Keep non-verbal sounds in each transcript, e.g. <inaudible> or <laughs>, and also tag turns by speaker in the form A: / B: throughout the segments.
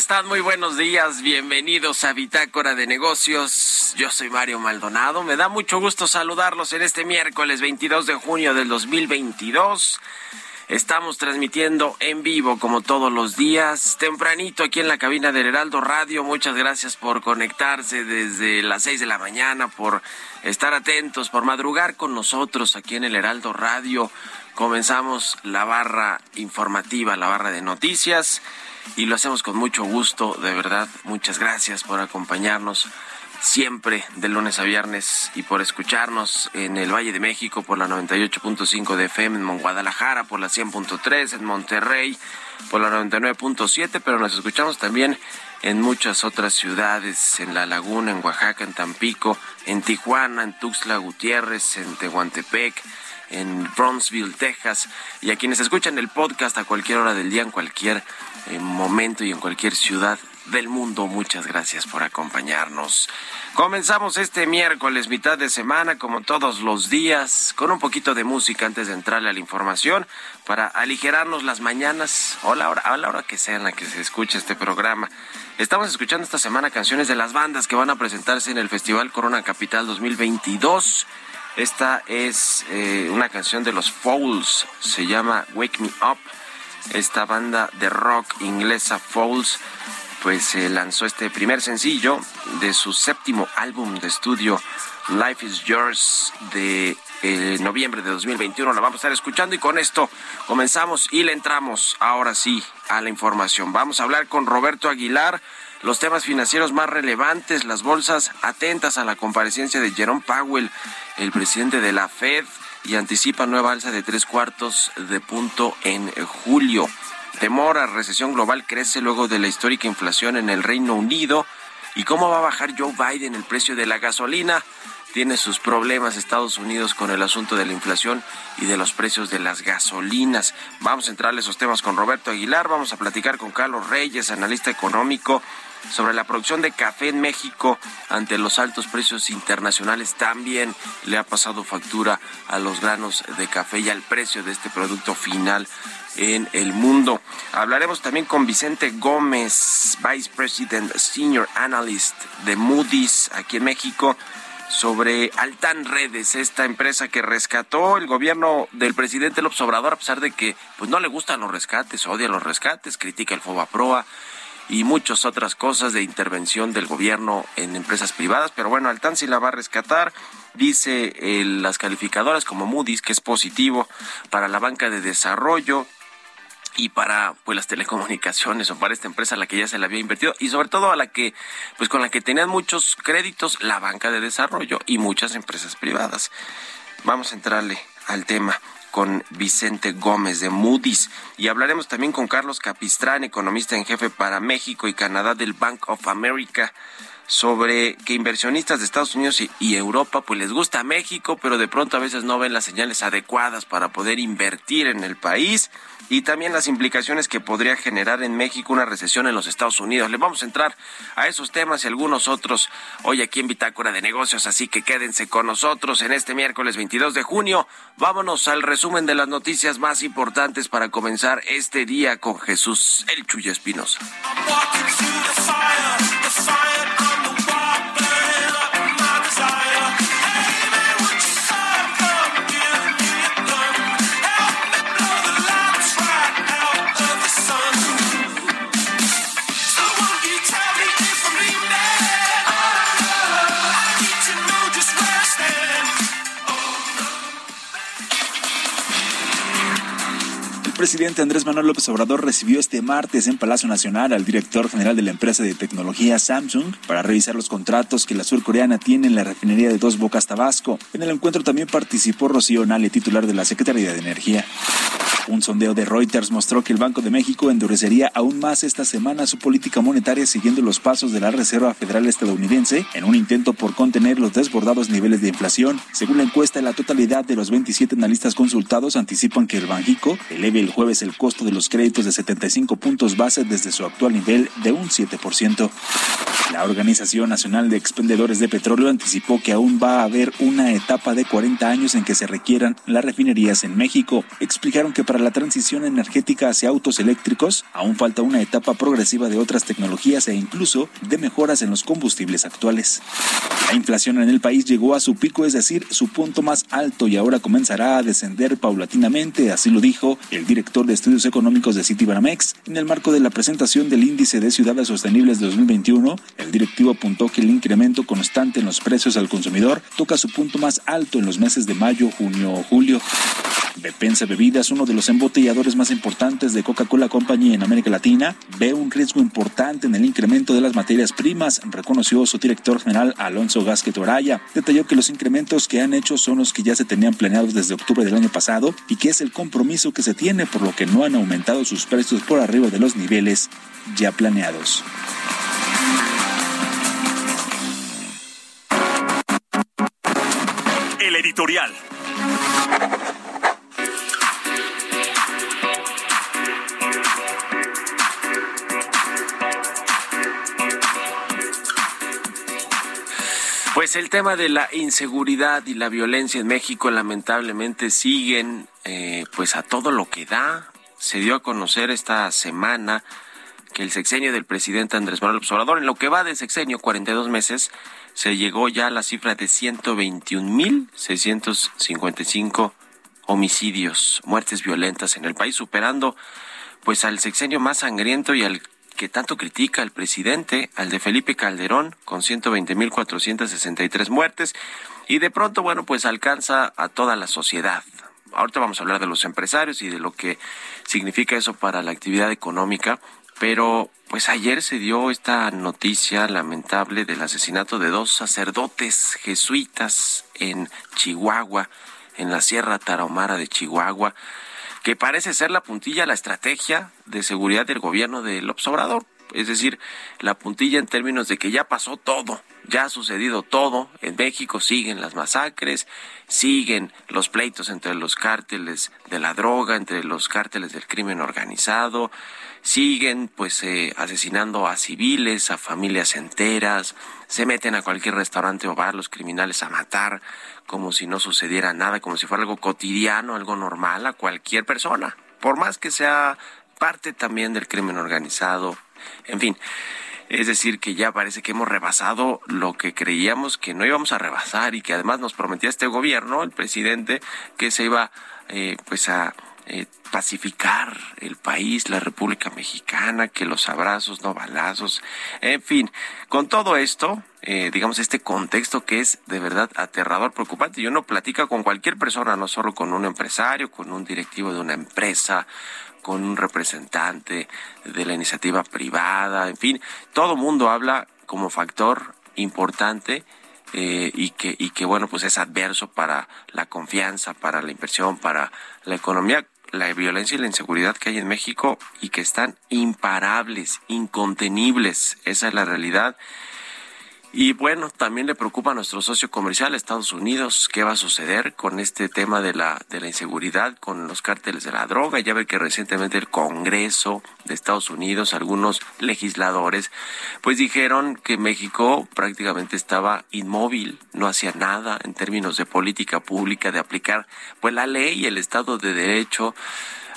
A: Están? Muy buenos días. Bienvenidos a Bitácora de Negocios. Yo soy Mario Maldonado. Me da mucho gusto saludarlos en este miércoles 22 de junio del 2022. Estamos transmitiendo en vivo como todos los días, tempranito aquí en la cabina del Heraldo Radio. Muchas gracias por conectarse desde las 6 de la mañana, por estar atentos, por madrugar con nosotros aquí en el Heraldo Radio. Comenzamos la barra informativa, la barra de noticias y lo hacemos con mucho gusto, de verdad. Muchas gracias por acompañarnos siempre de lunes a viernes y por escucharnos en el Valle de México por la 98.5 de FM, en Guadalajara por la 100.3, en Monterrey por la 99.7, pero nos escuchamos también en muchas otras ciudades, en La Laguna, en Oaxaca, en Tampico, en Tijuana, en Tuxtla Gutiérrez, en Tehuantepec, en Bronzeville, Texas, y a quienes escuchan el podcast a cualquier hora del día, en cualquier momento y en cualquier ciudad del mundo. Muchas gracias por acompañarnos. Comenzamos este miércoles, mitad de semana, como todos los días, con un poquito de música antes de entrarle a la información para aligerarnos las mañanas o la hora, a la hora que sea en la que se escuche este programa. Estamos escuchando esta semana canciones de las bandas que van a presentarse en el Festival Corona Capital 2022. Esta es eh, una canción de los Fouls, se llama Wake Me Up. Esta banda de rock inglesa Fouls pues se lanzó este primer sencillo de su séptimo álbum de estudio Life is Yours de eh, noviembre de 2021. La vamos a estar escuchando y con esto comenzamos y le entramos ahora sí a la información. Vamos a hablar con Roberto Aguilar los temas financieros más relevantes, las bolsas atentas a la comparecencia de Jerome Powell, el presidente de la Fed, y anticipa nueva alza de tres cuartos de punto en julio. Temor a recesión global crece luego de la histórica inflación en el Reino Unido. ¿Y cómo va a bajar Joe Biden el precio de la gasolina? Tiene sus problemas Estados Unidos con el asunto de la inflación y de los precios de las gasolinas. Vamos a entrarle esos temas con Roberto Aguilar. Vamos a platicar con Carlos Reyes, analista económico, sobre la producción de café en México ante los altos precios internacionales. También le ha pasado factura a los granos de café y al precio de este producto final en el mundo. Hablaremos también con Vicente Gómez, Vice President Senior Analyst de Moody's aquí en México sobre Altan Redes, esta empresa que rescató el gobierno del presidente López Obrador, a pesar de que pues no le gustan los rescates, odia los rescates, critica el Fobaproa y muchas otras cosas de intervención del gobierno en empresas privadas, pero bueno, Altan sí la va a rescatar. Dice eh, las calificadoras como Moody's que es positivo para la banca de desarrollo, y para pues las telecomunicaciones o para esta empresa a la que ya se le había invertido y sobre todo a la que pues con la que tenían muchos créditos la banca de desarrollo y muchas empresas privadas. Vamos a entrarle al tema con Vicente Gómez de Moody's. Y hablaremos también con Carlos Capistrán, economista en jefe para México y Canadá del Bank of America sobre que inversionistas de Estados Unidos y, Europa pues les gusta México, pero de pronto a veces no ven las señales adecuadas para poder invertir en el país y también las implicaciones que podría generar en México una recesión en los Estados Unidos. Le vamos a entrar a esos temas y algunos otros hoy aquí en Bitácora de Negocios, así que quédense con nosotros en este miércoles 22 de junio. Vámonos al resumen de las noticias más importantes para comenzar este día con Jesús El Chuyo Espinosa.
B: Presidente Andrés Manuel López Obrador recibió este martes en Palacio Nacional al director general de la empresa de tecnología Samsung para revisar los contratos que la surcoreana tiene en la refinería de Dos Bocas Tabasco. En el encuentro también participó Rocío Nale, titular de la Secretaría de Energía. Un sondeo de Reuters mostró que el Banco de México endurecería aún más esta semana su política monetaria siguiendo los pasos de la Reserva Federal estadounidense en un intento por contener los desbordados niveles de inflación. Según la encuesta, la totalidad de los 27 analistas consultados anticipan que el Banjico eleve el jueves el costo de los créditos de 75 puntos base desde su actual nivel de un 7%. La Organización Nacional de Expendedores de Petróleo anticipó que aún va a haber una etapa de 40 años en que se requieran las refinerías en México. Explicaron que para la transición energética hacia autos eléctricos aún falta una etapa progresiva de otras tecnologías e incluso de mejoras en los combustibles actuales. La inflación en el país llegó a su pico, es decir, su punto más alto y ahora comenzará a descender paulatinamente, así lo dijo el director de estudios económicos de Citibanamex en el marco de la presentación del índice de ciudades sostenibles de 2021. El directivo apuntó que el incremento constante en los precios al consumidor toca su punto más alto en los meses de mayo, junio o julio. Bepensa Bebidas, uno de los embotelladores más importantes de Coca-Cola Company en América Latina, ve un riesgo importante en el incremento de las materias primas, reconoció su director general Alonso Gasquet Oraya. Detalló que los incrementos que han hecho son los que ya se tenían planeados desde octubre del año pasado y que es el compromiso que se tiene, por lo que no han aumentado sus precios por arriba de los niveles ya planeados.
C: El editorial.
A: Pues el tema de la inseguridad y la violencia en México lamentablemente siguen eh, pues a todo lo que da. Se dio a conocer esta semana que el sexenio del presidente Andrés Manuel López Obrador, en lo que va de sexenio, 42 meses, se llegó ya a la cifra de 121.655 homicidios, muertes violentas en el país, superando pues al sexenio más sangriento y al que tanto critica el presidente, al de Felipe Calderón, con 120.463 muertes, y de pronto, bueno, pues alcanza a toda la sociedad. Ahorita vamos a hablar de los empresarios y de lo que significa eso para la actividad económica, pero pues ayer se dio esta noticia lamentable del asesinato de dos sacerdotes jesuitas en Chihuahua, en la Sierra Tarahumara de Chihuahua que parece ser la puntilla, la estrategia de seguridad del gobierno del Obrador. Es decir, la puntilla en términos de que ya pasó todo, ya ha sucedido todo. En México siguen las masacres, siguen los pleitos entre los cárteles de la droga, entre los cárteles del crimen organizado, siguen pues eh, asesinando a civiles, a familias enteras, se meten a cualquier restaurante o bar los criminales a matar como si no sucediera nada, como si fuera algo cotidiano, algo normal a cualquier persona, por más que sea parte también del crimen organizado, en fin. Es decir, que ya parece que hemos rebasado lo que creíamos que no íbamos a rebasar y que además nos prometía este gobierno, el presidente, que se iba eh, pues a eh, pacificar el país, la República Mexicana, que los abrazos, no balazos, en fin, con todo esto, eh, digamos, este contexto que es de verdad aterrador, preocupante. Y uno platica con cualquier persona, no solo con un empresario, con un directivo de una empresa, con un representante de la iniciativa privada, en fin, todo mundo habla como factor importante eh, y que y que bueno pues es adverso para la confianza, para la inversión, para la economía, la violencia y la inseguridad que hay en México y que están imparables, incontenibles, esa es la realidad. Y bueno, también le preocupa a nuestro socio comercial, Estados Unidos, qué va a suceder con este tema de la, de la inseguridad, con los cárteles de la droga. Ya ve que recientemente el Congreso de Estados Unidos, algunos legisladores, pues dijeron que México prácticamente estaba inmóvil, no hacía nada en términos de política pública, de aplicar pues la ley y el Estado de Derecho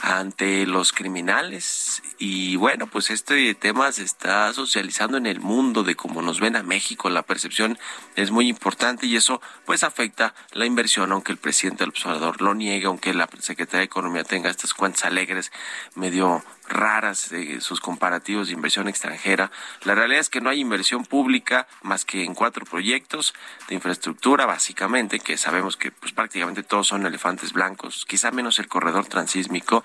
A: ante los criminales. Y bueno, pues este tema se está socializando en el mundo de cómo nos ven a México. La percepción es muy importante y eso pues afecta la inversión, aunque el presidente del observador lo niegue, aunque la Secretaría de Economía tenga estas cuentas alegres medio raras de sus comparativos de inversión extranjera. La realidad es que no hay inversión pública más que en cuatro proyectos de infraestructura, básicamente, que sabemos que pues, prácticamente todos son elefantes blancos, quizá menos el corredor transísmico,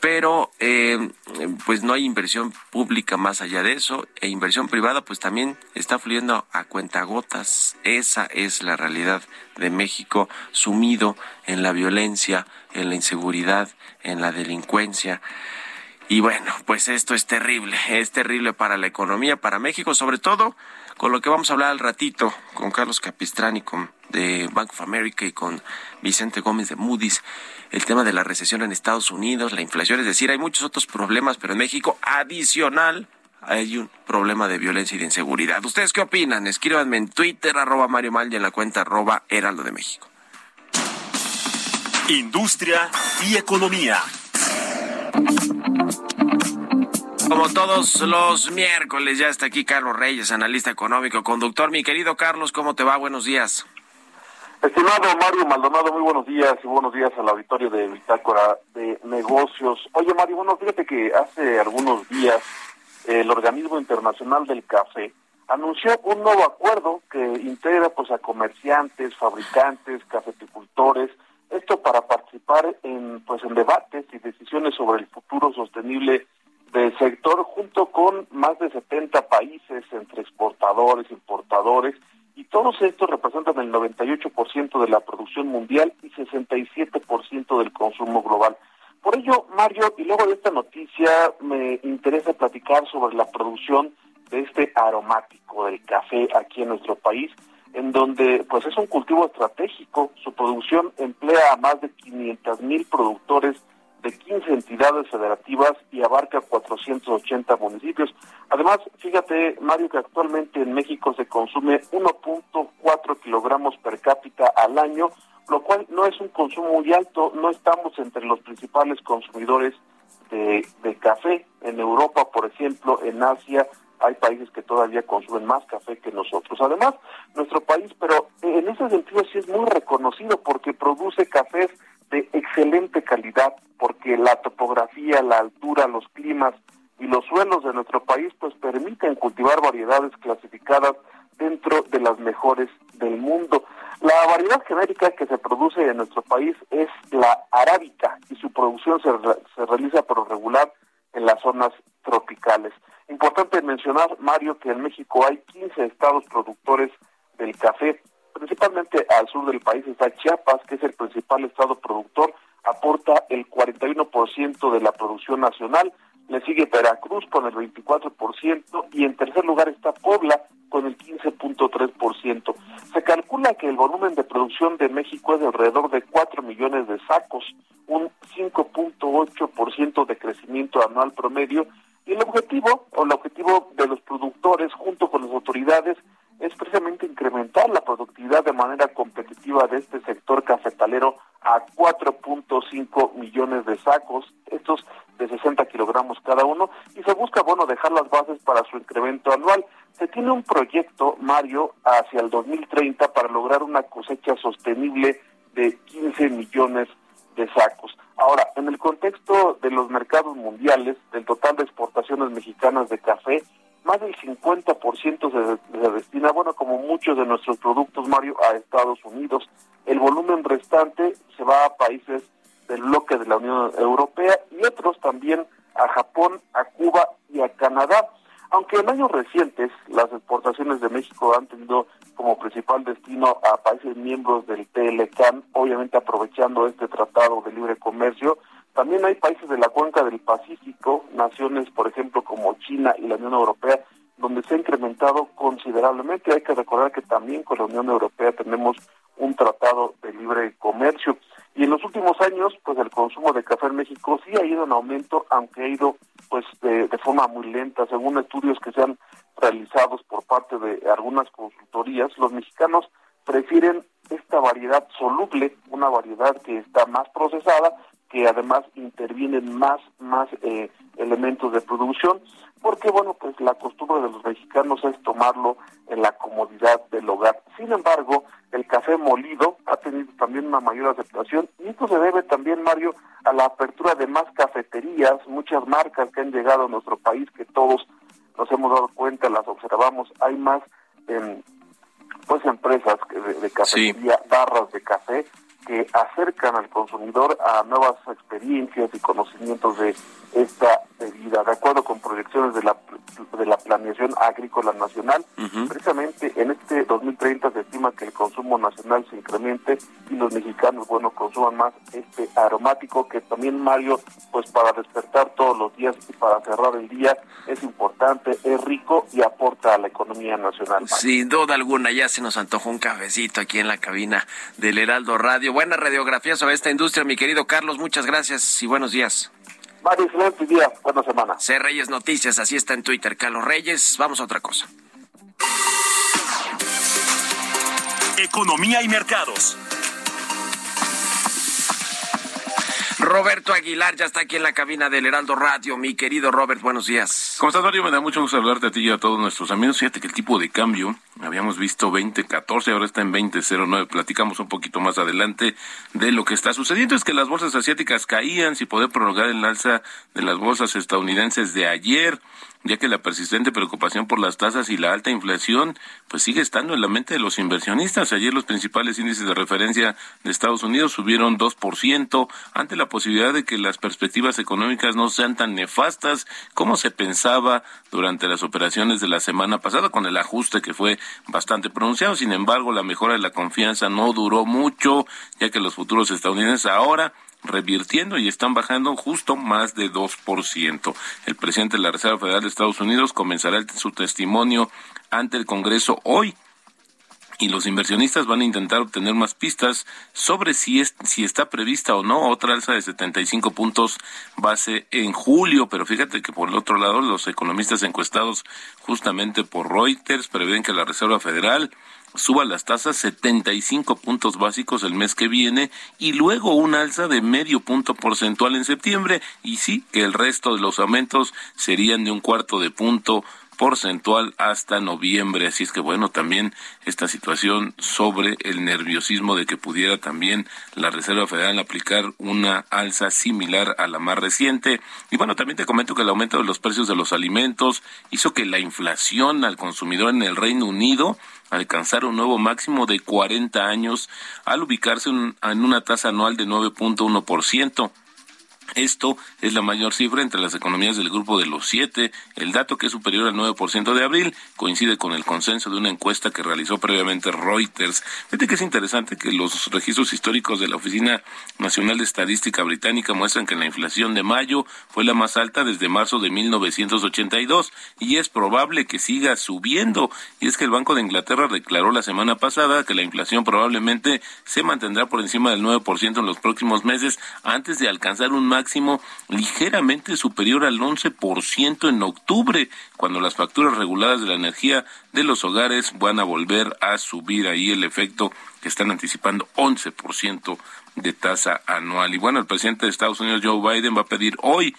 A: pero eh, pues no hay inversión pública más allá de eso. E inversión privada pues también está fluyendo a cuentagotas. Esa es la realidad de México sumido en la violencia en la inseguridad en la delincuencia y bueno, pues esto es terrible, es terrible para la economía, para México, sobre todo con lo que vamos a hablar al ratito con Carlos Capistrani con, de Bank of America y con Vicente Gómez de Moody's, el tema de la recesión en Estados Unidos, la inflación, es decir, hay muchos otros problemas, pero en México adicional hay un problema de violencia y de inseguridad. ¿Ustedes qué opinan? Escríbanme en Twitter, arroba Mario Mal y en la cuenta arroba Heraldo de México.
C: Industria y economía.
A: Como todos los miércoles, ya está aquí Carlos Reyes, analista económico, conductor. Mi querido Carlos, ¿cómo te va? Buenos días.
D: Estimado Mario Maldonado, muy buenos días y buenos días al auditorio de Bitácora de Negocios. Oye, Mario, bueno, fíjate que hace algunos días el Organismo Internacional del Café anunció un nuevo acuerdo que integra pues a comerciantes, fabricantes, cafeticultores, esto para participar en pues en debates y decisiones sobre el futuro sostenible del sector junto con más de 70 países entre exportadores, importadores y todos estos representan el 98% de la producción mundial y 67% del consumo global. Por ello, Mario, y luego de esta noticia me interesa platicar sobre la producción de este aromático del café aquí en nuestro país, en donde pues es un cultivo estratégico, su producción emplea a más de 500 mil productores de 15 entidades federativas y abarca 480 municipios. Además, fíjate, Mario, que actualmente en México se consume 1.4 kilogramos per cápita al año, lo cual no es un consumo muy alto, no estamos entre los principales consumidores de, de café. En Europa, por ejemplo, en Asia, hay países que todavía consumen más café que nosotros. Además, nuestro país, pero en ese sentido sí es muy reconocido porque produce cafés de excelente calidad, porque la topografía, la altura, los climas y los suelos de nuestro país pues permiten cultivar variedades clasificadas dentro de las mejores del mundo. La variedad genérica que se produce en nuestro país es la arábica y su producción se, se realiza por regular en las zonas tropicales. Importante mencionar, Mario, que en México hay 15 estados productores del café, principalmente al sur del país está Chiapas, que es el principal estado productor, aporta el 41% de la producción nacional, le sigue Veracruz con el 24% y en tercer lugar está Puebla con el 15.3%. Se calcula que el volumen de producción de México es de alrededor de 4 millones de sacos, un 5.8% de crecimiento anual promedio y el objetivo o el objetivo de los productores junto con las autoridades es precisamente incrementar la productividad de manera competitiva de este sector cafetalero a 4.5 millones de sacos, estos de 60 kilogramos cada uno, y se busca, bueno, dejar las bases para su incremento anual. Se tiene un proyecto, Mario, hacia el 2030 para lograr una cosecha sostenible de 15 millones de sacos. Ahora, en el contexto de los mercados mundiales, del total de exportaciones mexicanas de café, más del 50% se, se destina, bueno, como muchos de nuestros productos, Mario, a Estados Unidos. El volumen restante se va a países del bloque de la Unión Europea y otros también a Japón, a Cuba y a Canadá. Aunque en años recientes las exportaciones de México han tenido como principal destino a países miembros del TLCAN, obviamente aprovechando este tratado de libre comercio, también hay países de la cuenca del Pacífico, naciones por ejemplo como China y la Unión Europea, donde se ha incrementado considerablemente. Hay que recordar que también con la Unión Europea tenemos un tratado de libre comercio. Y en los últimos años, pues el consumo de café en México sí ha ido en aumento, aunque ha ido pues de, de forma muy lenta. Según estudios que se han realizados por parte de algunas consultorías, los mexicanos prefieren esta variedad soluble, una variedad que está más procesada, que además intervienen más más eh, elementos de producción, porque bueno, pues la costumbre de los mexicanos es tomarlo en la comodidad del hogar. Sin embargo, el café molido ha tenido también una mayor aceptación y esto se debe también, Mario, a la apertura de más cafeterías, muchas marcas que han llegado a nuestro país que todos nos hemos dado cuenta, las observamos, hay más em, pues empresas de, de cafetería, barras de café que acercan al consumidor a nuevas experiencias y conocimientos de esta bebida. De acuerdo con proyecciones de la de la planeación agrícola nacional, precisamente en este 2030 se estima que el consumo nacional se incremente y los mexicanos, bueno, consuman más este aromático que también Mario, pues para despertar todos los días y para cerrar el día es importante, es rico y aporta a la economía nacional. Mario.
A: Sin duda alguna, ya se nos antojó un cafecito aquí en la cabina del Heraldo Radio. Buena radiografía sobre esta industria, mi querido Carlos. Muchas gracias y buenos días.
D: Mario, excelente día, buena semana.
A: C. Reyes Noticias, así está en Twitter. Carlos Reyes, vamos a otra cosa.
C: Economía y mercados.
A: Roberto Aguilar ya está aquí en la cabina del Heraldo Radio. Mi querido Robert, buenos días.
E: ¿Cómo estás, Mario? Me da mucho gusto hablarte a ti y a todos nuestros amigos. Fíjate que el tipo de cambio, habíamos visto 20.14, ahora está en 20.09. Platicamos un poquito más adelante de lo que está sucediendo. Es que las bolsas asiáticas caían sin poder prolongar el alza de las bolsas estadounidenses de ayer ya que la persistente preocupación por las tasas y la alta inflación pues sigue estando en la mente de los inversionistas. Ayer los principales índices de referencia de Estados Unidos subieron 2% ante la posibilidad de que las perspectivas económicas no sean tan nefastas como se pensaba durante las operaciones de la semana pasada con el ajuste que fue bastante pronunciado. Sin embargo, la mejora de la confianza no duró mucho, ya que los futuros estadounidenses ahora revirtiendo y están bajando justo más de 2%. El presidente de la Reserva Federal de Estados Unidos comenzará su testimonio ante el Congreso hoy y los inversionistas van a intentar obtener más pistas sobre si es si está prevista o no otra alza de 75 puntos base en julio, pero fíjate que por el otro lado los economistas encuestados justamente por Reuters prevén que la Reserva Federal suba las tasas 75 puntos básicos el mes que viene y luego un alza de medio punto porcentual en septiembre. Y sí que el resto de los aumentos serían de un cuarto de punto hasta noviembre. Así es que bueno, también esta situación sobre el nerviosismo de que pudiera también la Reserva Federal aplicar una alza similar a la más reciente. Y bueno, también te comento que el aumento de los precios de los alimentos hizo que la inflación al consumidor en el Reino Unido alcanzara un nuevo máximo de 40 años al ubicarse en una tasa anual de 9.1%. Esto es la mayor cifra entre las economías del grupo de los siete. El dato, que es superior al 9% de abril, coincide con el consenso de una encuesta que realizó previamente Reuters. Fíjate que es interesante que los registros históricos de la Oficina Nacional de Estadística Británica muestran que la inflación de mayo fue la más alta desde marzo de 1982 y es probable que siga subiendo. Y es que el Banco de Inglaterra declaró la semana pasada que la inflación probablemente se mantendrá por encima del 9% en los próximos meses antes de alcanzar un máximo ligeramente superior al 11% en octubre, cuando las facturas reguladas de la energía de los hogares van a volver a subir ahí el efecto que están anticipando 11% de tasa anual. Y bueno, el presidente de Estados Unidos, Joe Biden, va a pedir hoy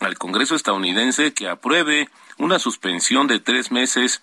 E: al Congreso estadounidense que apruebe una suspensión de tres meses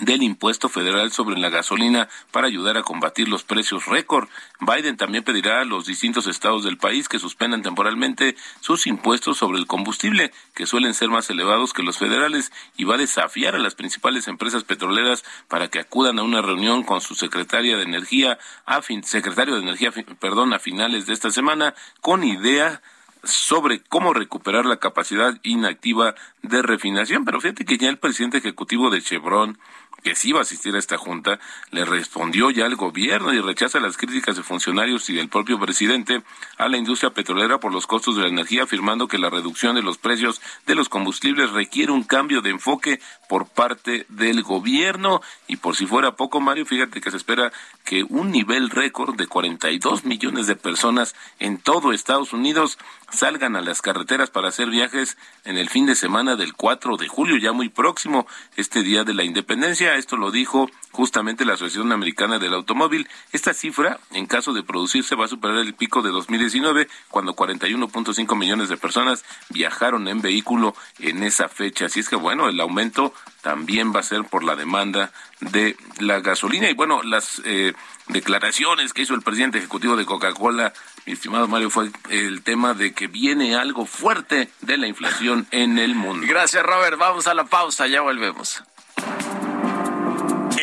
E: del impuesto federal sobre la gasolina para ayudar a combatir los precios récord. Biden también pedirá a los distintos estados del país que suspendan temporalmente sus impuestos sobre el combustible, que suelen ser más elevados que los federales, y va a desafiar a las principales empresas petroleras para que acudan a una reunión con su secretaria de energía, a fin, secretario de energía, perdón, a finales de esta semana, con idea sobre cómo recuperar la capacidad inactiva de refinación. Pero fíjate que ya el presidente ejecutivo de Chevron, que sí iba a asistir a esta junta, le respondió ya al gobierno y rechaza las críticas de funcionarios y del propio presidente a la industria petrolera por los costos de la energía, afirmando que la reducción de los precios de los combustibles requiere un cambio de enfoque por parte del gobierno. Y por si fuera poco, Mario, fíjate que se espera que un nivel récord de 42 millones de personas en todo Estados Unidos salgan a las carreteras para hacer viajes en el fin de semana del 4 de julio, ya muy próximo, este día de la independencia. Esto lo dijo justamente la Asociación Americana del Automóvil. Esta cifra, en caso de producirse, va a superar el pico de 2019, cuando 41.5 millones de personas viajaron en vehículo en esa fecha. Así es que, bueno, el aumento también va a ser por la demanda de la gasolina. Y bueno, las eh, declaraciones que hizo el presidente ejecutivo de Coca-Cola, mi estimado Mario, fue el tema de que viene algo fuerte de la inflación en el mundo.
A: Gracias, Robert. Vamos a la pausa, ya volvemos.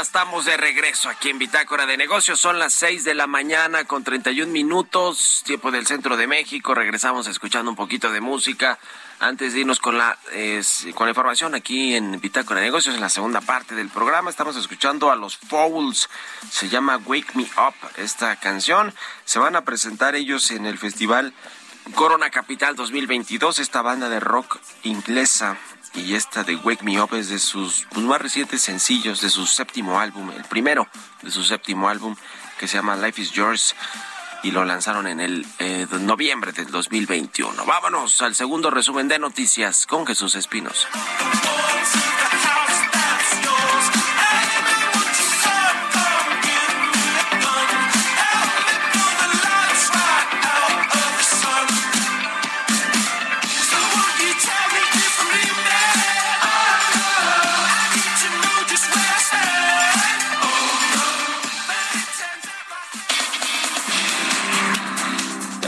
A: Estamos de regreso aquí en Bitácora de Negocios. Son las 6 de la mañana con 31 minutos, tiempo del centro de México. Regresamos escuchando un poquito de música. Antes de irnos con la, con la información aquí en Bitácora de Negocios, en la segunda parte del programa, estamos escuchando a los Fowls. Se llama Wake Me Up esta canción. Se van a presentar ellos en el festival Corona Capital 2022, esta banda de rock inglesa. Y esta de Wake Me Up es de sus pues, más recientes sencillos, de su séptimo álbum, el primero de su séptimo álbum, que se llama Life is Yours. Y lo lanzaron en el eh, de noviembre del 2021. Vámonos al segundo resumen de noticias con Jesús Espinos.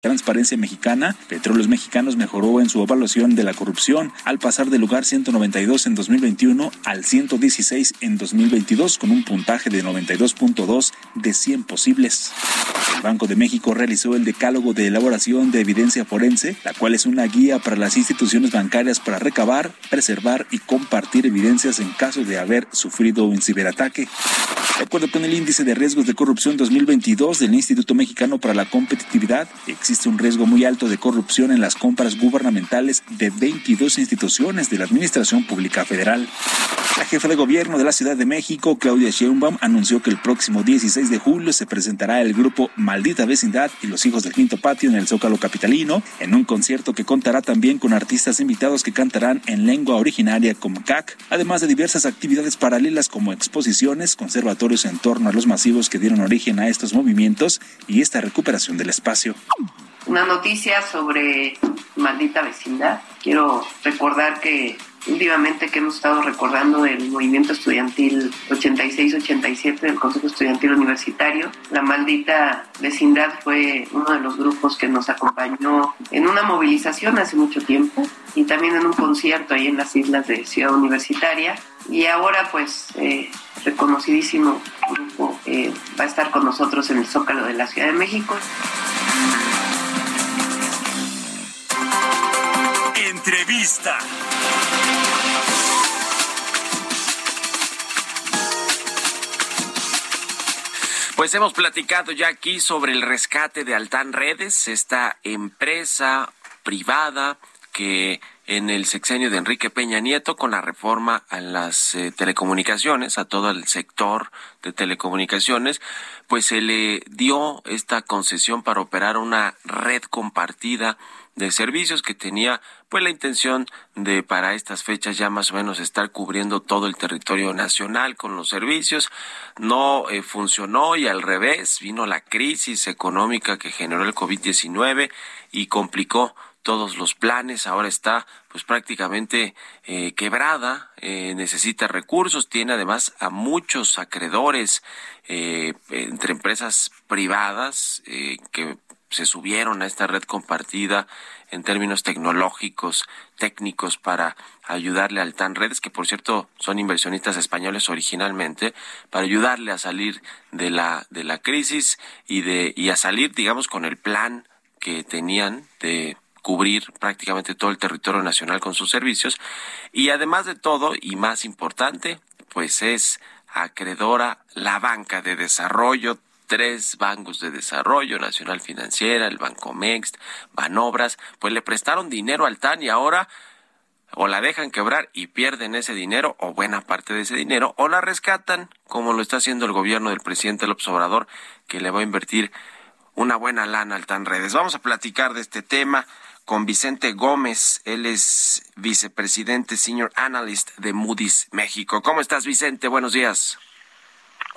B: Transparencia Mexicana, Petróleos Mexicanos mejoró en su evaluación de la corrupción al pasar del lugar 192 en 2021 al 116 en 2022 con un puntaje de 92.2 de 100 posibles. El Banco de México realizó el decálogo de elaboración de evidencia forense, la cual es una guía para las instituciones bancarias para recabar, preservar y compartir evidencias en caso de haber sufrido un ciberataque. De acuerdo con el índice de riesgos de corrupción 2022 del Instituto Mexicano para la Competitividad, un riesgo muy alto de corrupción en las compras gubernamentales de 22 instituciones de la Administración Pública Federal. La jefa de gobierno de la Ciudad de México, Claudia Sheinbaum, anunció que el próximo 16 de julio se presentará el grupo Maldita Vecindad y los Hijos del Quinto Patio en el Zócalo Capitalino, en un concierto que contará también con artistas invitados que cantarán en lengua originaria como CAC, además de diversas actividades paralelas como exposiciones, conservatorios en torno a los masivos que dieron origen a estos movimientos y esta recuperación del espacio.
F: Una noticia sobre maldita vecindad. Quiero recordar que últimamente que hemos estado recordando el movimiento estudiantil 86-87 del Consejo Estudiantil Universitario, la maldita vecindad fue uno de los grupos que nos acompañó en una movilización hace mucho tiempo y también en un concierto ahí en las islas de Ciudad Universitaria. Y ahora pues eh, reconocidísimo grupo eh, va a estar con nosotros en el Zócalo de la Ciudad de México.
A: Pues hemos platicado ya aquí sobre el rescate de Altán Redes, esta empresa privada que en el sexenio de Enrique Peña Nieto, con la reforma a las eh, telecomunicaciones, a todo el sector de telecomunicaciones, pues se le dio esta concesión para operar una red compartida de servicios que tenía pues la intención de para estas fechas ya más o menos estar cubriendo todo el territorio nacional con los servicios. No eh, funcionó y al revés vino la crisis económica que generó el COVID-19 y complicó todos los planes, ahora está pues prácticamente eh, quebrada, eh, necesita recursos, tiene además a muchos acreedores entre empresas privadas que se subieron a esta red compartida en términos tecnológicos, técnicos para ayudarle al TAN Redes, que por cierto son inversionistas españoles originalmente, para ayudarle a salir de la de la crisis y de y a salir, digamos, con el plan que tenían de cubrir prácticamente todo el territorio nacional con sus servicios. Y además de todo y más importante, pues es acreedora la banca de desarrollo tres bancos de desarrollo, Nacional Financiera, el Banco Mext, Banobras, pues le prestaron dinero al TAN y ahora o la dejan quebrar y pierden ese dinero o buena parte de ese dinero o la rescatan como lo está haciendo el gobierno del presidente López Obrador que le va a invertir una buena lana al TAN Redes. Vamos a platicar de este tema con Vicente Gómez, él es vicepresidente Senior Analyst de Moody's México. ¿Cómo estás Vicente? Buenos días.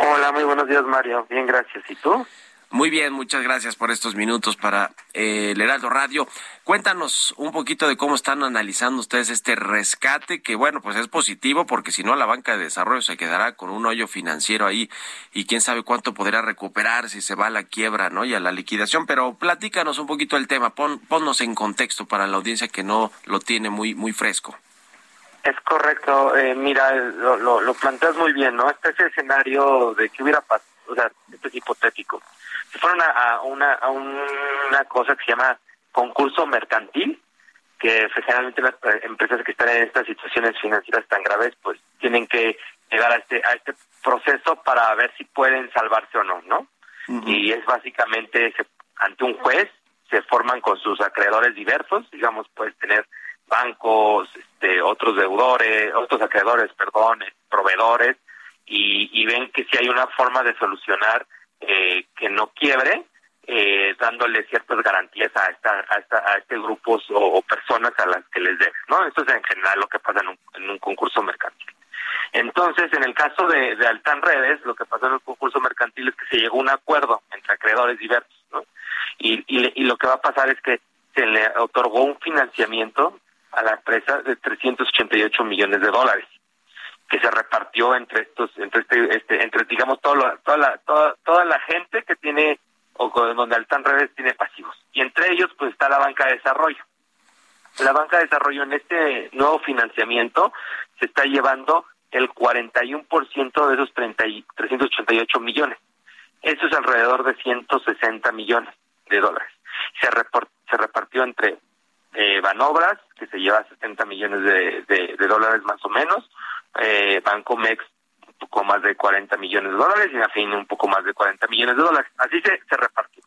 G: Hola, muy buenos días, Mario. Bien, gracias. ¿Y tú?
A: Muy bien, muchas gracias por estos minutos para eh, el Heraldo Radio. Cuéntanos un poquito de cómo están analizando ustedes este rescate, que bueno, pues es positivo porque si no la banca de desarrollo se quedará con un hoyo financiero ahí y quién sabe cuánto podrá recuperar si se va a la quiebra, ¿no? Y a la liquidación. Pero platícanos un poquito el tema, pon, ponnos en contexto para la audiencia que no lo tiene muy, muy fresco.
G: Es correcto. Eh, mira, lo, lo, lo planteas muy bien, ¿no? Este es el escenario de que hubiera pasado, o sea, esto es hipotético. Si fueron a, a una, a una cosa que se llama concurso mercantil, que generalmente las eh, empresas que están en estas situaciones financieras tan graves, pues tienen que llegar a este, a este proceso para ver si pueden salvarse o no, ¿no? Y es básicamente se- ante un juez, se forman con sus acreedores diversos, digamos, puedes tener bancos, este, otros deudores, otros acreedores, perdón, proveedores, y, y ven que si hay una forma de solucionar eh, que no quiebre, eh, dándole ciertas garantías a esta, a, esta, a este grupos o, personas a las que les deben, ¿no? Esto es en general lo que pasa en un, en un concurso mercantil. Entonces, en el caso de, de Altan Redes, lo que pasó en el concurso mercantil es que se llegó a un acuerdo entre acreedores diversos, ¿no? Y, y, y lo que va a pasar es que se le otorgó un financiamiento a la empresa de 388 millones de dólares que se repartió entre estos entre este, este entre digamos todo lo- toda la toda, toda la gente que tiene o con- donde Altan Redes tiene pasivos. Y entre ellos pues está la banca de desarrollo. La banca de desarrollo en este nuevo financiamiento se está llevando el 41% de esos 30 y 388 millones. Eso es alrededor de 160 millones de dólares. Se se repartió entre eh, Banobras, que se lleva 70 millones de, dólares más o menos, eh, Banco Mex poco más de 40 millones de dólares y Afin un poco más de 40 millones de dólares. Así se, se repartió.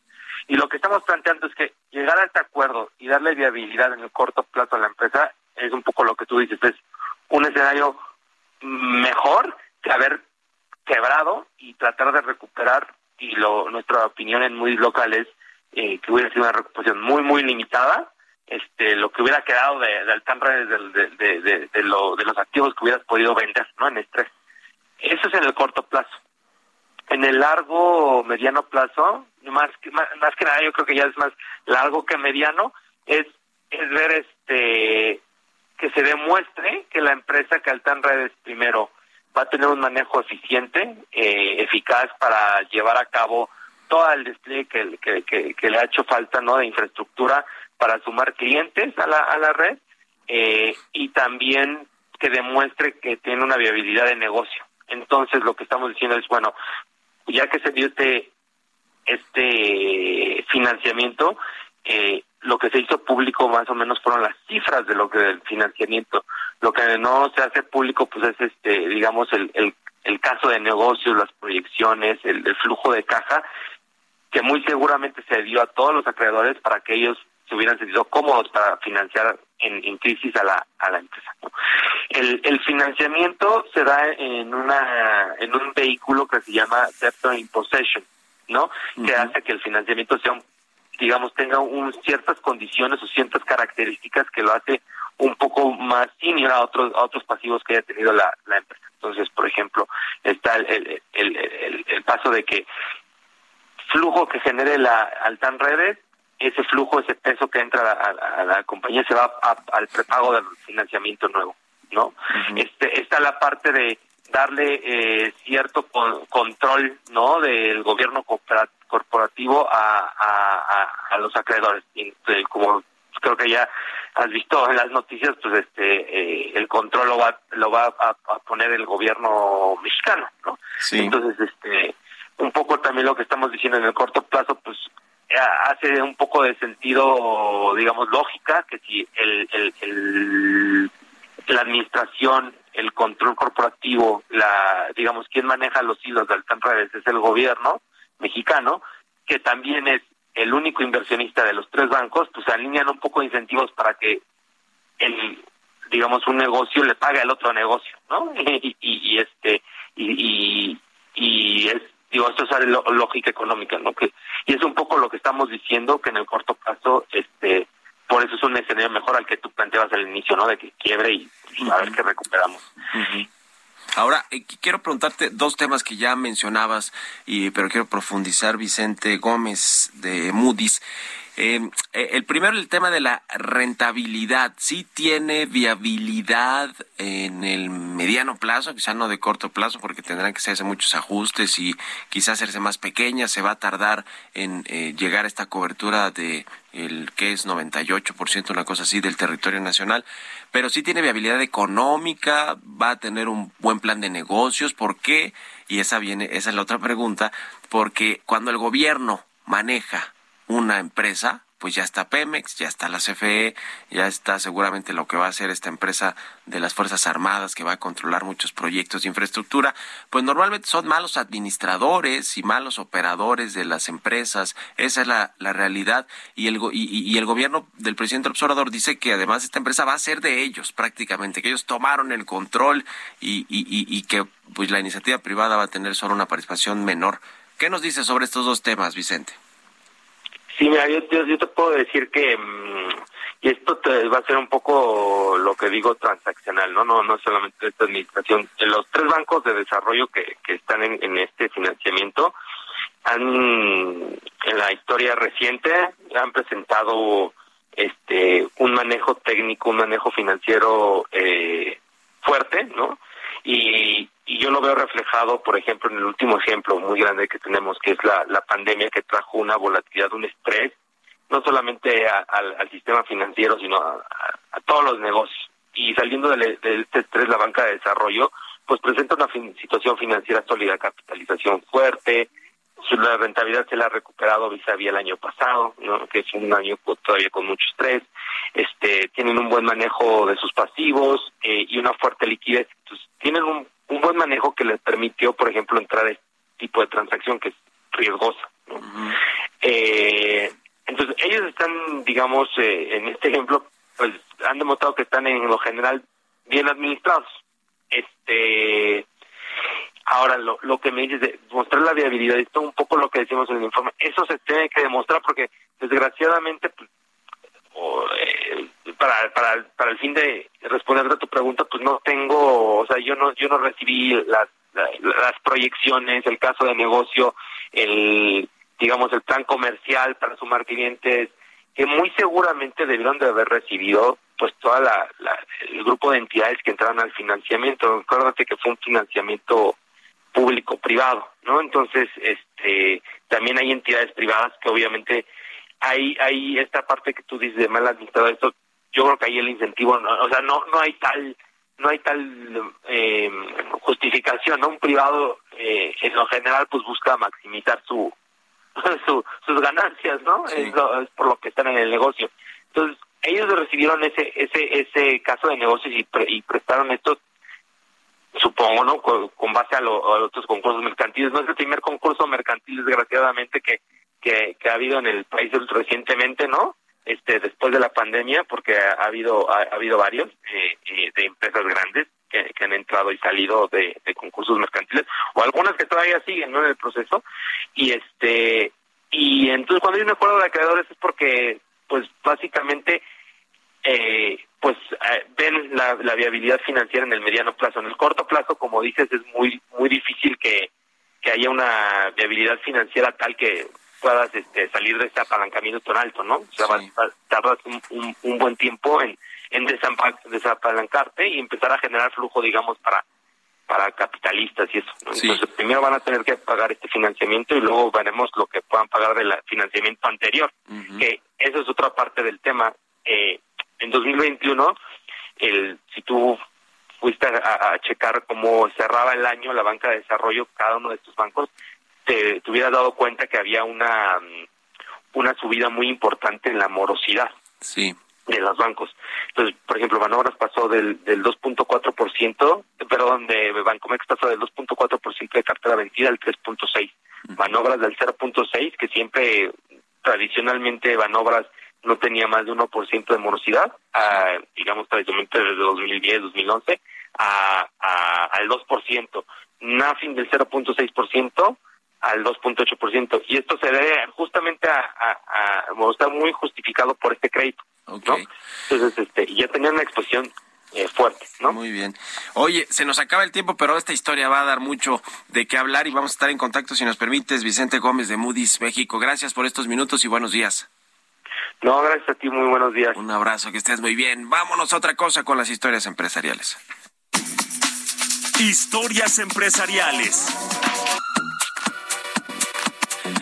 G: Y lo que estamos planteando es que llegar a este acuerdo y darle viabilidad en el corto plazo a la empresa es un poco lo que tú dices, es un escenario mejor que haber quebrado y tratar de recuperar y lo nuestra opinión en muy local es eh, que hubiera sido una recuperación muy muy limitada este lo que hubiera quedado de, de de, de, de, lo, de los activos que hubieras podido vender no en estrés. Eso es en el corto plazo. En el largo mediano plazo más que más, que nada yo creo que ya es más largo que mediano es es ver este que se demuestre que la empresa que Altan Redes primero va a tener un manejo eficiente, eh, eficaz para llevar a cabo todo el despliegue que, que, que, que le ha hecho falta no de infraestructura para sumar clientes a la, a la red eh, y también que demuestre que tiene una viabilidad de negocio. Entonces lo que estamos diciendo es, bueno, ya que se dio este, este financiamiento, eh, lo que se hizo público más o menos fueron las cifras de lo que del financiamiento. Lo que no se hace público, pues es este, digamos, el, el, caso de negocios, las proyecciones, el flujo de caja, que muy seguramente se dio a todos los acreedores para que ellos se hubieran sentido cómodos para financiar en, en crisis a la, a la empresa. El, el financiamiento se da en una en un vehículo que se llama debtor in possession, ¿no? Que hace que el financiamiento sea un digamos, tenga un, ciertas condiciones o ciertas características que lo hace un poco más similar a otros a otros pasivos que haya tenido la, la empresa. Entonces, por ejemplo, está el, el, el, el, el paso de que flujo que genere la Altan Redes, ese flujo, ese peso que entra a, la compañía se va a- al prepago del financiamiento nuevo, ¿no? este Está la parte de darle eh, cierto con- control, ¿no? Del gobierno corpora- corporativo a, a, los acreedores. Y, eh, como creo que ya has visto en las noticias, pues este eh, el control lo va lo va a, a poner el gobierno mexicano, ¿no?
A: Sí.
G: Entonces, este un poco también lo que estamos diciendo en el corto plazo, pues hace un poco de sentido, digamos, lógica, que si el, el, el- la administración, el control corporativo, la digamos, quien maneja los hilos Altan Redes es el gobierno mexicano, que también es el único inversionista de los tres bancos, pues alinean un poco de incentivos para que el digamos un negocio le pague al otro negocio, ¿no? <laughs> Y, y, y este y, y, y es digo esto es lógica económica, ¿no? Que y es un poco lo que estamos diciendo que en el corto plazo este por eso es un escenario mejor al que tú planteabas al inicio, ¿no? De que quiebre y pues, a ver qué recuperamos.
A: Ahora, eh, qu- quiero preguntarte dos temas que ya mencionabas, y, pero quiero profundizar, Vicente Gómez de Moody's. Eh, eh, el primero, el tema de la rentabilidad. ¿Sí tiene viabilidad en el mediano plazo, quizá no de corto plazo, porque tendrán que hacerse muchos ajustes y quizá hacerse más pequeña? ¿Se va a tardar en eh, llegar a esta cobertura de el que es 98%, una cosa así, del territorio nacional? Pero sí tiene viabilidad económica, va a tener un buen plan de negocios. ¿Por qué? Y esa viene, esa es la otra pregunta, porque cuando el gobierno maneja una empresa, pues ya está Pemex, ya está la CFE, ya está seguramente lo que va a hacer esta empresa de las Fuerzas Armadas que va a controlar muchos proyectos de infraestructura, pues normalmente son malos administradores y malos operadores de las empresas, esa es la, la realidad y el, y, y- el gobierno del presidente Obrador dice que además esta empresa va a ser de ellos prácticamente, que ellos tomaron el control y, y, y que pues la iniciativa privada va a tener solo una participación menor. ¿Qué nos dice sobre estos dos temas, Vicente?
G: Sí, mira, yo, te puedo decir que mm, y esto te va a ser un poco lo que digo transaccional, no no no solamente esta administración. Los tres bancos de desarrollo que, que están en, en este financiamiento han en la historia reciente han presentado este un manejo técnico, un manejo financiero eh, fuerte, ¿no? Y, y yo lo veo reflejado, por ejemplo, en el último ejemplo muy grande que tenemos, que es la, la pandemia que trajo una volatilidad, un estrés, no solamente a- al, sistema financiero, sino a, todos los negocios. Y saliendo de, este estrés, la banca de desarrollo, pues presenta una fin- situación financiera sólida, capitalización fuerte, su la rentabilidad se la ha recuperado vis a vis el año pasado, que es un año co- todavía con mucho estrés, este, tienen un buen manejo de sus pasivos eh, y una fuerte liquidez. Entonces, tienen un buen manejo que les permitió, por ejemplo, entrar a este tipo de transacción que es riesgosa. ¿no? Eh, entonces, ellos están, digamos, eh, en este ejemplo, pues han demostrado que están en lo general bien administrados. Este, ahora lo, lo que me dices de mostrar la viabilidad, esto un poco lo que decimos en el informe, eso se tiene que demostrar porque desgraciadamente pues, o, eh, para, para, para el fin de responder a tu pregunta, pues no tengo, o sea, yo no, yo no recibí las, la- las proyecciones, el caso de negocio, el, digamos, el plan comercial para sumar clientes, que muy seguramente debieron de haber recibido, pues, toda la, el grupo de entidades que entraron al financiamiento. Acuérdate que fue un financiamiento público-privado, ¿no? Entonces, este, también hay entidades privadas que obviamente hay, hay esta parte que tú dices de mal administrado esto, yo creo que ahí el incentivo, no, o sea, no, no hay tal, no hay tal eh, justificación, ¿no? Un privado, eh, en lo general, pues busca maximizar su, <laughs> su sus ganancias, ¿no?
A: Sí.
G: Es, lo- es por lo que están en el negocio. Entonces, ellos recibieron ese, ese, ese caso de negocios y, pre- y prestaron estos supongo, ¿no? Con, con base a, lo- a los otros concursos mercantiles. No es el primer concurso mercantil, desgraciadamente, que, que, que ha habido en el país recientemente, ¿no? Este, después de la pandemia, porque ha, ha habido ha, ha habido varios eh, eh, de empresas grandes que, han entrado y salido de, de concursos mercantiles, o algunas que todavía siguen, ¿no? En el proceso. Y este, y entonces cuando hay un acuerdo de acreedores es porque, pues, básicamente, eh, pues eh, ven la, la viabilidad financiera en el mediano plazo. En el corto plazo, como dices, es muy muy difícil que, que haya una viabilidad financiera tal que puedas este, salir de ese apalancamiento tan alto, ¿no? O sea,
A: Sí.
G: tardas un, un, un buen tiempo en, en desapalancarte y empezar a generar flujo, digamos, para para capitalistas y eso. ¿no?
A: Sí.
G: Entonces, primero van a tener que pagar este financiamiento y luego veremos lo que puedan pagar del financiamiento anterior, que eso es otra parte del tema. Eh, en 2021, el, si tú fuiste a, a checar cómo cerraba el año la banca de desarrollo, cada uno de estos bancos, te, te hubieras dado cuenta que había una, una subida muy importante en la morosidad
A: Sí.
G: de los bancos. Entonces, por ejemplo, Banobras pasó del, del 2.4%, perdón, de Bancomex pasó del 2.4% de cartera vendida al 3.6%. Banobras del 0.6%, que siempre tradicionalmente Banobras no tenía más de 1% de morosidad, a, digamos tradicionalmente desde 2010, 2011, a, a, al 2%. Nafin del 0.6% al 2.8%. Y esto se debe justamente a, a, a- bueno, está muy justificado por este crédito.
A: Ok.
G: ¿no? Entonces, este, ya tenían una exposición eh, fuerte, ¿no?
A: Muy bien. Oye, se nos acaba el tiempo, pero esta historia va a dar mucho de qué hablar y vamos a estar en contacto, si nos permites, Vicente Gómez de Moody's México. Gracias por estos minutos y buenos días.
G: No, gracias a ti, muy buenos días.
A: Un abrazo, que estés muy bien. Vámonos a otra cosa con las historias empresariales.
C: Historias empresariales.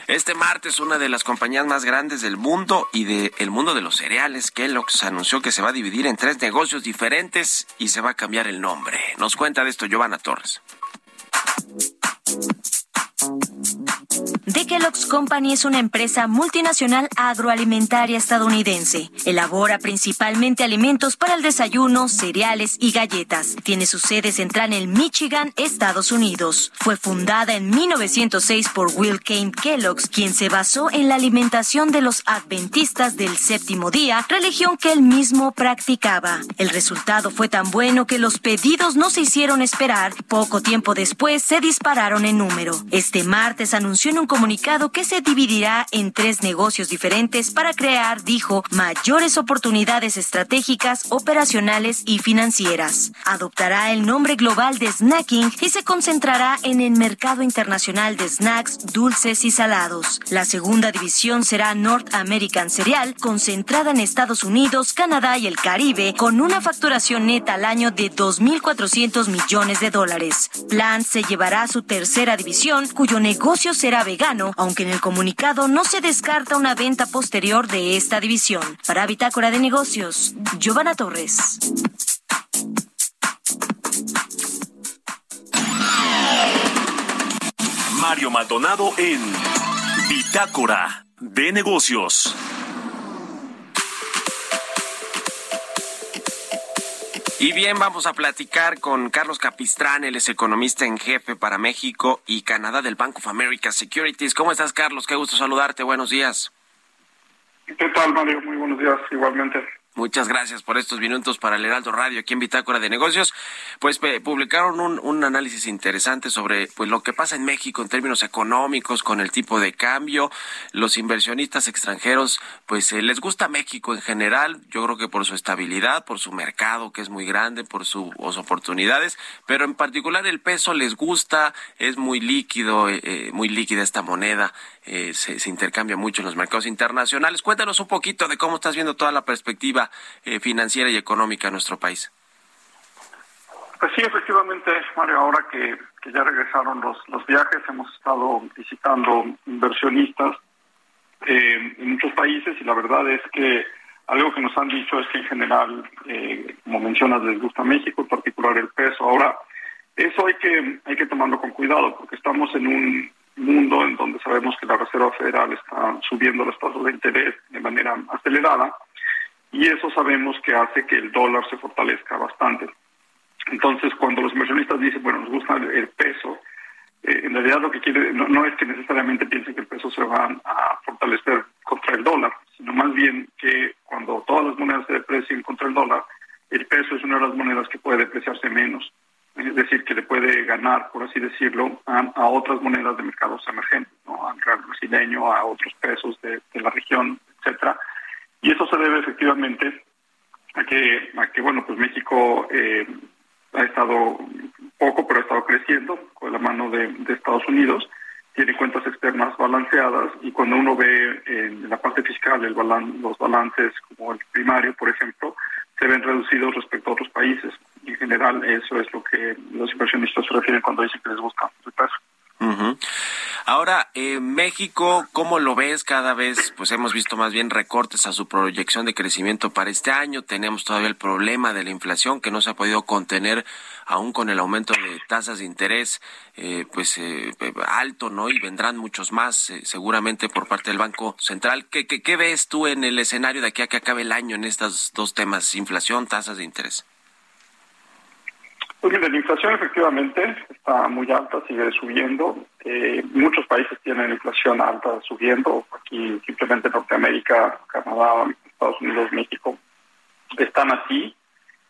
A: Este martes, una de las compañías más grandes del mundo y del mundo de los cereales, Kellogg's, anunció que se va a dividir en tres negocios diferentes y se va a cambiar el nombre. Nos cuenta de esto Giovanna Torres.
H: The Kellogg's Company es una empresa multinacional agroalimentaria estadounidense. Elabora principalmente alimentos para el desayuno, cereales y galletas. Tiene su sede central en Michigan, Estados Unidos. Fue fundada en 1906 por Will Kane Kellogg's, quien se basó en la alimentación de los adventistas del séptimo día, religión que él mismo practicaba. El resultado fue tan bueno que los pedidos no se hicieron esperar. Poco tiempo después se dispararon en número. Este martes anunció en un comunicado que se dividirá en tres negocios diferentes para crear, dijo, mayores oportunidades estratégicas, operacionales y financieras. Adoptará el nombre global de snacking y se concentrará en el mercado internacional de snacks, dulces y salados. La segunda división será North American Cereal, concentrada en Estados Unidos, Canadá y el Caribe, con una facturación neta al año de 2.400 millones de dólares. Plant se llevará a su tercera división, cuyo negocio será vegano, aunque en el comunicado no se descarta una venta posterior de esta división. Para Bitácora de Negocios, Giovanna Torres.
C: Mario Maldonado en Bitácora de Negocios.
A: Y bien, vamos a platicar con Carlos Capistrán, él es economista en jefe para México y Canadá del Bank of America Securities. ¿Cómo estás, Carlos? Qué gusto saludarte. Buenos días.
I: ¿Qué tal, Mario? Muy buenos días, igualmente.
A: Muchas gracias por estos minutos para el Heraldo Radio aquí en Bitácora de Negocios. Pues publicaron un, un, análisis interesante sobre pues lo que pasa en México en términos económicos con el tipo de cambio. Los inversionistas extranjeros pues eh, les gusta México en general, yo creo que por su estabilidad, por su mercado que es muy grande, por sus oportunidades, pero en particular el peso les gusta, es muy líquido, eh, eh muy líquida esta moneda. Eh, se, intercambia mucho en los mercados internacionales. Cuéntanos un poquito de cómo estás viendo toda la perspectiva eh, financiera y económica en nuestro país.
I: Pues sí, efectivamente, Mario, ahora que, que ya regresaron los, los viajes, hemos estado visitando inversionistas eh, en muchos países y la verdad es que algo que nos han dicho es que en general, eh, como mencionas, les gusta México, en particular el peso. Ahora, eso hay que, hay que tomarlo con cuidado porque estamos en un mundo en donde sabemos que la Reserva Federal está subiendo las tasas de interés de manera acelerada y eso sabemos que hace que el dólar se fortalezca bastante. Entonces, cuando los inversionistas dicen, bueno, nos gusta el peso, eh, en realidad lo que quiere no, no, es que necesariamente piensen que el peso se va a fortalecer contra el dólar, sino más bien que cuando todas las monedas se deprecien contra el dólar, el peso es una de las monedas que puede depreciarse menos es decir, que le puede ganar, por así decirlo, a, a otras monedas de mercados emergentes, ¿no? al real brasileño, a otros pesos de, la región, etcétera. Y eso se debe efectivamente a que, a que bueno, pues México eh, ha estado poco, pero ha estado creciendo con la mano de, Estados Unidos, tiene cuentas externas balanceadas y cuando uno ve en la parte fiscal el balan los balances como el primario, por ejemplo, se ven reducidos respecto a otros países. En general, eso es lo que los inversionistas se refieren cuando dicen que les gusta el peso.
A: Ahora, eh, México, ¿cómo lo ves? Cada vez, pues hemos visto más bien recortes a su proyección de crecimiento para este año. Tenemos todavía el problema de la inflación que no se ha podido contener aún con el aumento de tasas de interés, eh, pues eh, alto, ¿no? Y vendrán muchos más, eh, seguramente por parte del Banco Central. ¿Qué, ¿Qué, qué, ves tú en el escenario de aquí a que acabe el año en estos dos temas, inflación, tasas de interés?
I: Pues mire, la inflación efectivamente está muy alta, sigue subiendo. Eh, muchos países tienen inflación alta subiendo. Aquí simplemente Norteamérica, Canadá, Estados Unidos, México están así.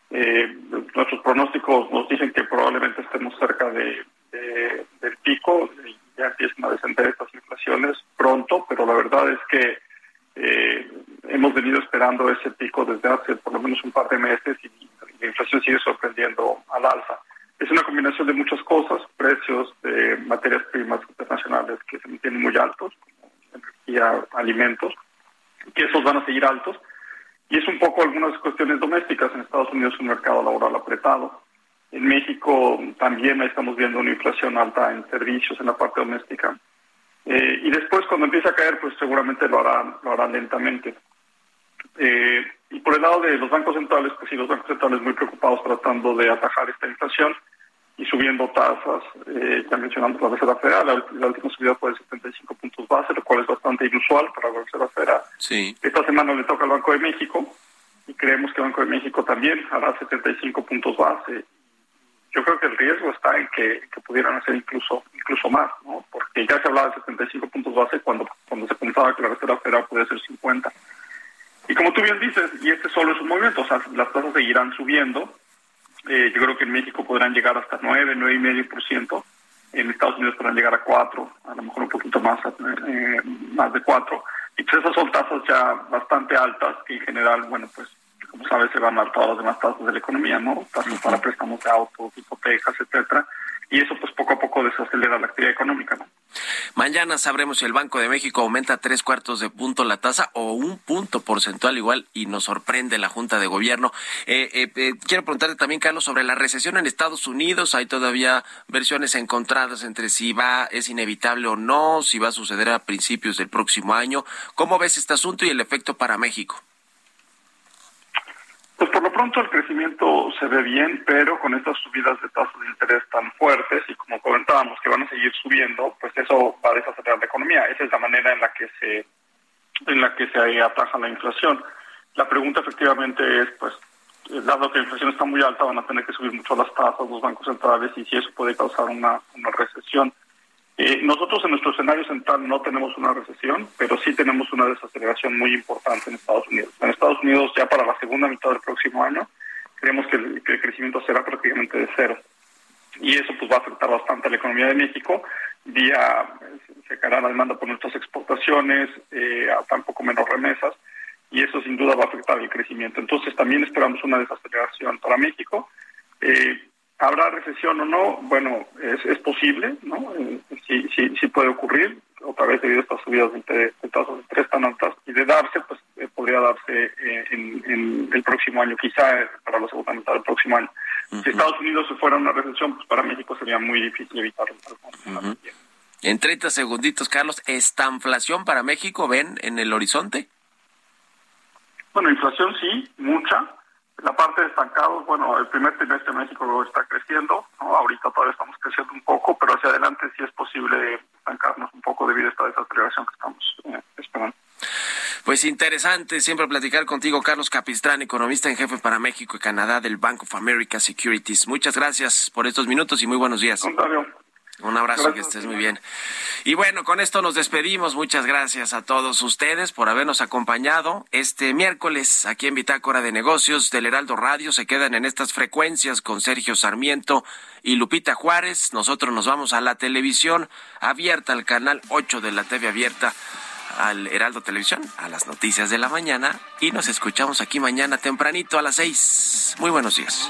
I: Eh, nuestros pronósticos nos dicen que probablemente estemos cerca de, de, del pico ya empiezan a descender estas inflaciones pronto, pero la verdad es que eh, hemos venido esperando ese pico desde hace por lo menos un par de meses y la inflación sigue sorprendiendo al alza. Es una combinación de muchas cosas, precios de materias primas internacionales que se mantienen muy altos, como energía, alimentos, que esos van a seguir altos, y es un poco algunas cuestiones domésticas. En Estados Unidos un mercado laboral apretado. En México también estamos viendo una inflación alta en servicios en la parte doméstica. Eh, y después cuando empiece a caer, pues seguramente lo harán, lo harán lentamente. Eh, y por el lado de los bancos centrales, pues sí, los bancos centrales muy preocupados tratando de atajar esta inflación y subiendo tasas, eh, ya mencionando la Reserva Federal, la, la, última subida fue de 75 puntos base, lo cual es bastante inusual para la Reserva Federal.
A: Sí.
I: Esta semana le toca al Banco de México y creemos que el Banco de México también hará 75 puntos base. Yo creo que el riesgo está en que, pudieran hacer incluso incluso más, ¿no? porque ya se hablaba de 75 puntos base cuando, cuando se pensaba que la Reserva Federal podía ser 50. Y como tú bien dices, y este solo es un movimiento, o sea, las tasas seguirán subiendo. Eh, yo creo que en México podrán llegar hasta 9, 9,5%. En Estados Unidos podrán llegar a 4, a lo mejor un poquito más, eh, más de 4. Y pues esas son tasas ya bastante altas, que en general, bueno, pues como sabes, se van a todas las demás tasas de la economía, ¿no? Tasas para préstamos de autos, hipotecas, etcétera y eso pues poco a poco desacelera la actividad económica. ¿no?
A: Mañana sabremos si el Banco de México aumenta tres cuartos de punto la tasa o un punto porcentual igual y nos sorprende la Junta de Gobierno. Eh, eh, eh, quiero preguntarte también, Carlos, sobre la recesión en Estados Unidos. Hay todavía versiones encontradas entre si va, es inevitable o no, si va a suceder a principios del próximo año. ¿Cómo ves este asunto y el efecto para México?
I: Pues por lo pronto el crecimiento se ve bien, pero con estas subidas de tasas de interés tan fuertes y como comentábamos que van a seguir subiendo, pues eso va a desacelerar la economía. Esa es la manera en la que se en la que se ataja la inflación. La pregunta efectivamente es, pues, dado que la inflación está muy alta, van a tener que subir mucho las tasas los bancos centrales y si eso puede causar una, una recesión. Eh, nosotros en nuestro escenario central no tenemos una recesión, pero sí tenemos una desaceleración muy importante en Estados Unidos. Unidos ya para la segunda mitad del próximo año creemos que el, crecimiento será prácticamente de cero. Y eso pues va a afectar bastante a la economía de México. Día se caerá la demanda por nuestras exportaciones, eh, a tampoco menos remesas, y eso sin duda va a afectar el crecimiento. Entonces también esperamos una desaceleración para México. Eh, ¿Habrá recesión o no? Bueno, es, es posible, ¿no? Eh, sí, sí, sí puede ocurrir, otra vez debido a estas subidas de, de tasas de interés tan altas, y de darse, pues eh, podría darse eh, en, en el próximo año, quizá eh, para la segunda mitad del próximo año. Si Estados Unidos se fuera a una recesión, pues para México sería muy difícil evitarlo.
A: En 30 segunditos, Carlos, ¿estanflación para México ven en el horizonte?
I: Bueno, inflación sí, mucha. La parte de estancados, bueno, el primer trimestre de México está creciendo, ¿no? ahorita todavía estamos creciendo un poco, pero hacia adelante sí es posible estancarnos un poco debido a esta desaceleración que estamos eh, esperando.
A: Pues interesante siempre platicar contigo, Carlos Capistrán, economista en jefe para México y Canadá del Bank of America Securities. Muchas gracias por estos minutos y muy buenos días. Un abrazo, que estés muy bien. Y bueno, con esto nos despedimos. Muchas gracias a todos ustedes por habernos acompañado este miércoles aquí en Bitácora de Negocios del Heraldo Radio. Se quedan en estas frecuencias con Sergio Sarmiento y Lupita Juárez. Nosotros nos vamos a la televisión abierta, al canal 8 de la TV abierta al Heraldo Televisión, a las noticias de la mañana y nos escuchamos aquí mañana tempranito a las 6. Muy buenos días.